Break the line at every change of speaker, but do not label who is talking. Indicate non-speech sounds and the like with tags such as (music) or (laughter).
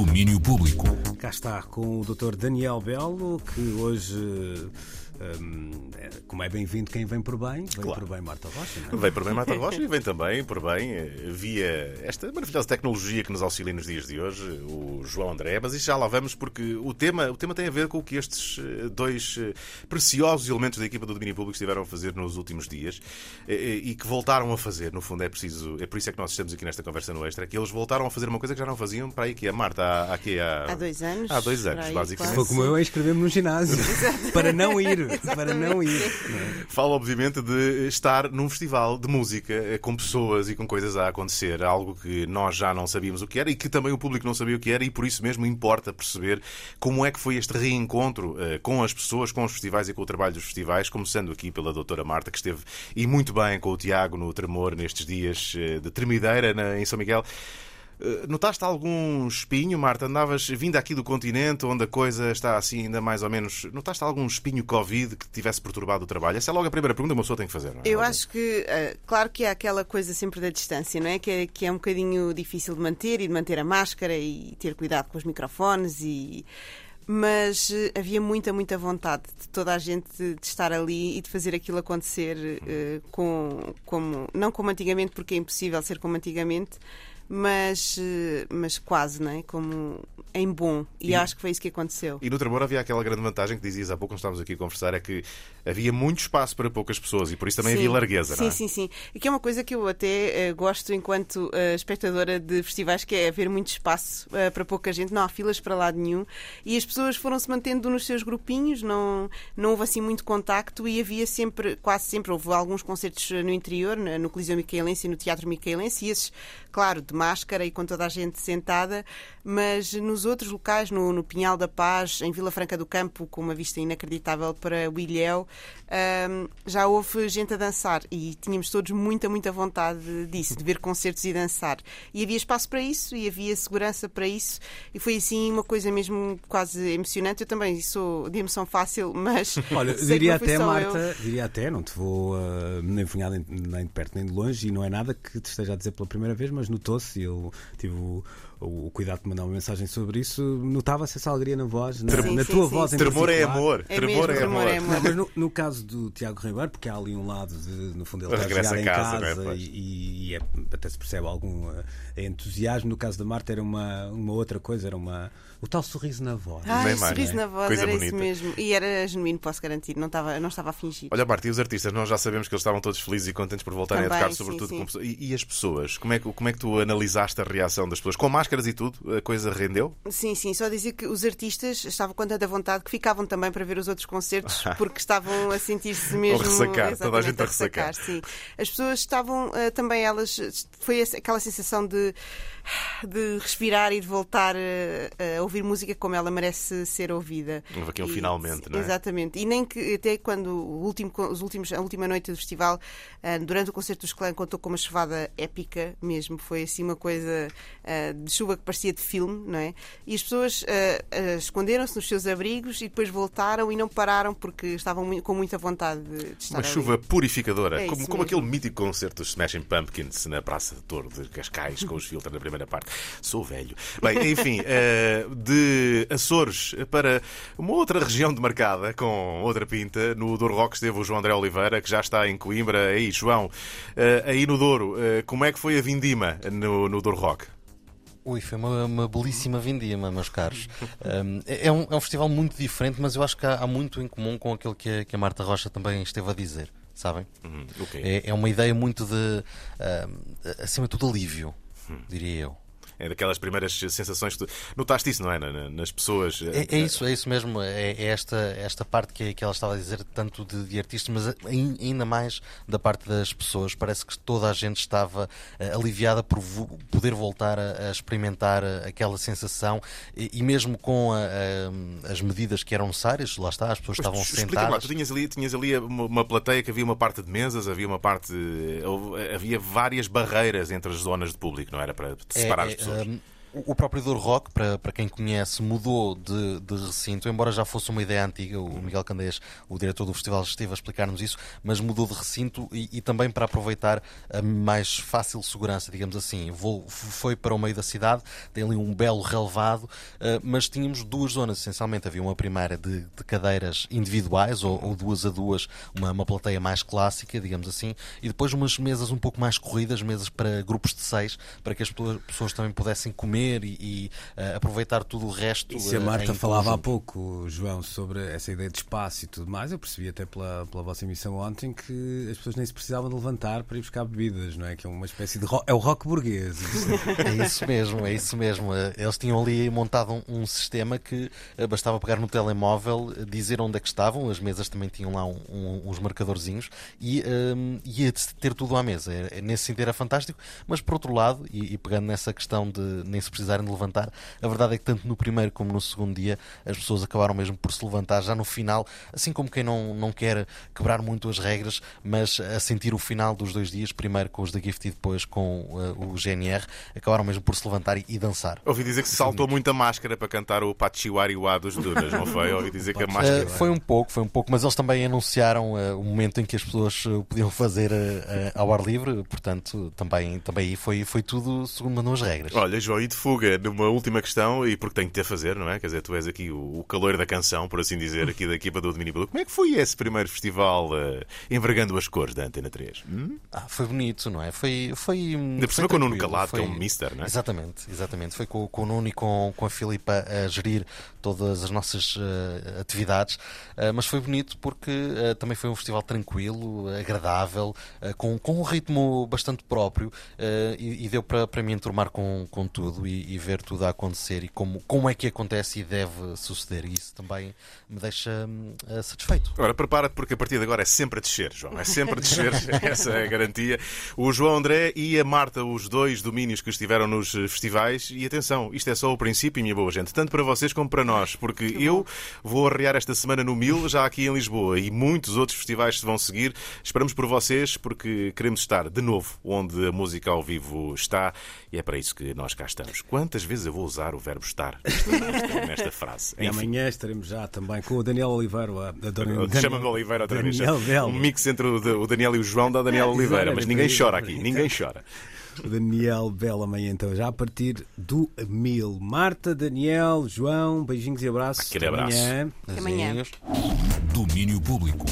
Domínio Público.
Cá está com o Dr. Daniel Belo, que hoje um, como é bem-vindo quem vem por bem, vem claro. por bem Marta Rocha. Não
é? Vem por bem Marta (laughs) Rocha e vem também por bem eh, via esta maravilhosa tecnologia que nos auxilia nos dias de hoje, o João André. Mas já lá vamos porque o tema, o tema tem a ver com o que estes eh, dois eh, preciosos elementos da equipa do domínio público estiveram a fazer nos últimos dias e que voltaram a fazer. No fundo, é preciso, é por isso é que nós estamos aqui nesta conversa no Extra, que eles voltaram a fazer uma coisa que já não faziam para aí que a Marta há,
há, há dois anos.
Há dois anos, basicamente.
Foi como eu a inscrever-me no ginásio (laughs) para não ir (laughs) para não ir.
Fala, obviamente, de estar num festival de música eh, com pessoas e com coisas a acontecer. Algo que nós já não sabíamos o que era e que também o público não sabia o que era, e por isso mesmo importa perceber como é que foi este reencontro uh, com as pessoas, com os festivais e com o trabalho dos festivais, começando aqui pela doutora Marta, que esteve e muito bem com o Tiago no Tremor nestes dias uh, de tremideira em São Miguel. Eh, notaste algum espinho, Marta? Andavas vindo aqui do continente, onde a coisa está assim ainda mais ou menos. Notaste algum espinho Covid que tivesse perturbado o trabalho? Essa é logo a primeira pergunta que uma pessoa tem que fazer. Não é?
Eu acho que, uh, claro que há aquela coisa sempre da distância, não é? Que, é? que é um bocadinho difícil de manter e de manter a máscara e ter cuidado com os microfones e mas uh, havia muita, muita vontade de toda a gente de estar ali e de fazer aquilo acontecer uh, com, como, não como antigamente, porque é impossível ser como antigamente, mas, eh, mas quase, não é? Como em bom. E, e, acho que foi isso que aconteceu.
E no Tremor havia aquela grande vantagem que dizias há pouco, quando estávamos aqui a conversar, é que havia muito espaço para poucas pessoas e por isso também
sim,
havia largueza,
sim,
não
é? Sim, sim, E que é uma coisa que eu até uh, gosto enquanto uh, espectadora de festivais, que é haver muito espaço uh, para pouca gente, não há filas para lado nenhum e as pessoas foram-se mantendo nos seus grupinhos, não, não houve assim muito contacto e havia sempre, quase sempre, houve alguns concertos no interior, no Coliseu Micaelense e no Teatro Micaelense e esses, claro, de máscara e com toda a gente sentada, mas nos outros locais, no, no Pinhal da Paz, em Vila Franca do Campo, com uma vista inacreditável para o Ilhéu, um, já houve gente a dançar e tínhamos todos muita, muita vontade disso, de ver concertos e dançar. E havia espaço para isso e havia segurança para isso e foi assim uma coisa mesmo quase emocionante. Eu também sou de emoção fácil, mas. (laughs)
Olha, diria até, Marta, eu. diria até, não te vou uh, nem funhar nem de perto nem de longe e não é nada que te esteja a dizer pela primeira vez, mas notou-se, eu tive o o, cuidado de mandar uma mensagem sobre isso, notava-se essa alegria na voz, na, sim, na sim, tua sim, voz. Em
tremor é amor.
É tremor, mesmo, é
amor.
é amor.
Não, mas no, no, caso do Tiago Ribeiro, porque há ali um lado de, no fundo, ele está a chegar em casa, casa é? e, e é, até se percebe algum uh, entusiasmo. No caso da Marta, era uma, uma outra coisa, era uma o tal sorriso na voz.
Ah, o sorriso na voz, Coisa era bonita. isso mesmo. E era genuíno, posso garantir, não estava, não estava a fingir.
Olha, Marta, e os artistas, nós já sabemos que eles estavam todos felizes e contentes por voltarem Também, a tocar, sobretudo sim, sim. com pessoas. E, e, as pessoas? Como é, que, como é que tu analisaste a reação das pessoas? Com máscaras e tudo, a coisa rendeu?
Sim, sim, só dizer que os artistas estavam com tanta vontade que ficavam também para ver os outros concertos (laughs) porque estavam a sentir-se mesmo.
A ressacar, toda a gente a ressacar.
ressacar. Sim. As pessoas estavam uh, também, elas. Foi aquela sensação de de respirar e de voltar a, a, ouvir música como ela merece ser ouvida.
Houve aqui um e, finalmente, não é?
Exatamente. E nem que até quando o último, os últimos, a última noite do festival, ah, durante o concerto dos Clã, contou com uma chuvada épica mesmo. Foi assim uma coisa ah, de chuva que parecia de filme, não é? E as pessoas ah, esconderam-se nos seus abrigos e depois voltaram e não pararam porque estavam com muita vontade de estar
Uma
ali.
chuva purificadora, é como, como aquele mítico concerto dos Smashing Pumpkins na Praça de Touro de Cascais, com os filtros na primeira parte. Sou velho. Bem, enfim, uh, (laughs) de Açores para uma outra região demarcada, com outra pinta. No Douro Rock esteve o João André Oliveira, que já está em Coimbra. Aí, João, uh, aí no Douro, uh, como é que foi a vindima no, no Douro Rock?
Ui, foi uma, uma, belíssima vindima, meus caros. Um, é, é, um, é, um, festival muito diferente, mas eu acho que há, há muito em comum com aquilo que a, que a, Marta Rocha também esteve a dizer, sabem?
Uhum, okay.
é, é, uma ideia muito de, acima de tudo, alívio diria eu.
É daquelas primeiras sensações que tu notaste isso, não é? Nas pessoas.
É, é isso, é isso mesmo. É, é, esta, esta parte que, que ela estava a dizer, tanto de, de, artistas, mas ainda mais da parte das pessoas. Parece que toda a gente estava uh, aliviada por vo poder voltar a, a, experimentar eh, aquela sensação e, e mesmo com a, a, as medidas que eram necessárias, lá está, as pessoas estavam sentadas.
Lá, tu tinhas ali, tinhas ali uma, uma plateia que havia uma parte de mesas, havia uma parte. Havia várias barreiras entre as zonas de público, não era? Para separar
é,
as pessoas pessoas.
Um, ehm, o próprio Douro Rock, para, para quem conhece, mudou de, de recinto, embora já fosse uma ideia antiga. O Miguel Candeias, o diretor do festival, esteve a explicar-nos isso, mas mudou de recinto e, e, também para aproveitar a mais fácil segurança, digamos assim. Vou, foi para o meio da cidade, tem ali um belo relevado, uh, mas tínhamos duas zonas, essencialmente. Havia uma primeira de, de cadeiras individuais, ou, ou, duas a duas, uma, uma plateia mais clássica, digamos assim, e depois umas mesas um pouco mais corridas, mesas para grupos de seis, para que as pessoas também pudessem comer comer e, e uh, aproveitar tudo o resto.
E se a Marta falava há pouco, João, sobre essa ideia de espaço e tudo mais, eu percebi até pela, pela vossa emissão ontem que as pessoas nem se precisavam de levantar para ir buscar bebidas, não é? Que é uma espécie de. Rock, é o rock burguês. (laughs)
é isso mesmo, é isso mesmo. Eh, eles tinham ali montado um, um sistema que bastava pegar no telemóvel, dizer onde é que estavam, as mesas também tinham lá um, um, uns marcadorzinhos e um, ia ter tudo à mesa. Nesse sentido era fantástico, mas por outro lado, e, e pegando nessa questão de nem se se precisarem de levantar. A verdade é que tanto no primeiro como no segundo dia as pessoas acabaram mesmo por se levantar já no final, assim como quem não, não quer quebrar muito as regras, mas a sentir o final dos dois dias, primeiro com os da Gift e depois com uh, o GNR, acabaram mesmo por se levantar e, e dançar.
Ouvi dizer que se saltou muita máscara para cantar o Pachiwariwa dos Dunas, não foi? Ouvi dizer que a máscara. Uh,
foi um pouco, foi um pouco, mas eles também anunciaram uh, o momento em que as pessoas podiam fazer ao ar livre, portanto, também, também foi, foi tudo segundo mandam as regras.
Olha, João, e de fuga numa última questão, e porque tenho que ter a fazer, não é? Quer dizer, tu és aqui o, o calor da canção, por assim dizer, aqui da equipa do Domínio Como é que foi esse primeiro festival uh, envergando as cores da Antena 3? Hum?
Ah, foi bonito, não é? Foi. foi
Ainda por cima com o Nuno Calado, foi... que é um mister, não é?
Exatamente, exatamente. Foi com, com o Nuno e com, com a Filipa a gerir todas as nossas uh, atividades, uh, mas foi bonito porque também foi um festival tranquilo, agradável, com, com um ritmo bastante próprio e, e, deu para, para me enturmar com, com tudo e, e, ver tudo a acontecer e como, como é que acontece e deve suceder. E isso também me deixa uh, satisfeito.
Agora, prepara-te porque a partir de agora é sempre a descer, João. É sempre a descer, (laughs) (laughs) essa é a garantia. O João André e a Marta, os dois domínios que estiveram nos festivais. E atenção, isto é só o princípio, minha boa gente, tanto para vocês como para nós, porque eu vou arrear esta semana no Mil, já aqui em Lisboa, e muitos outros festivais se vão seguir. Esperamos por vocês, porque queremos estar de novo onde a música ao vivo está, e é para isso que nós cá estamos. Quantas vezes eu vou usar o verbo estar nesta, nesta frase?
E amanhã estaremos já também com o Daniel Oliveira.
Chama-me Oliveira outra vez. Um mix entre o Daniel e o João da Daniel (laughs) Oliveira, mas ninguém chora aqui, ninguém chora.
O Daniel Bela amanhã, então, já a partir do mil. Marta, Daniel, João, beijinhos e abraços.
Aquele abraço.
Amanhã.
Até amanhã.
Domínio Público.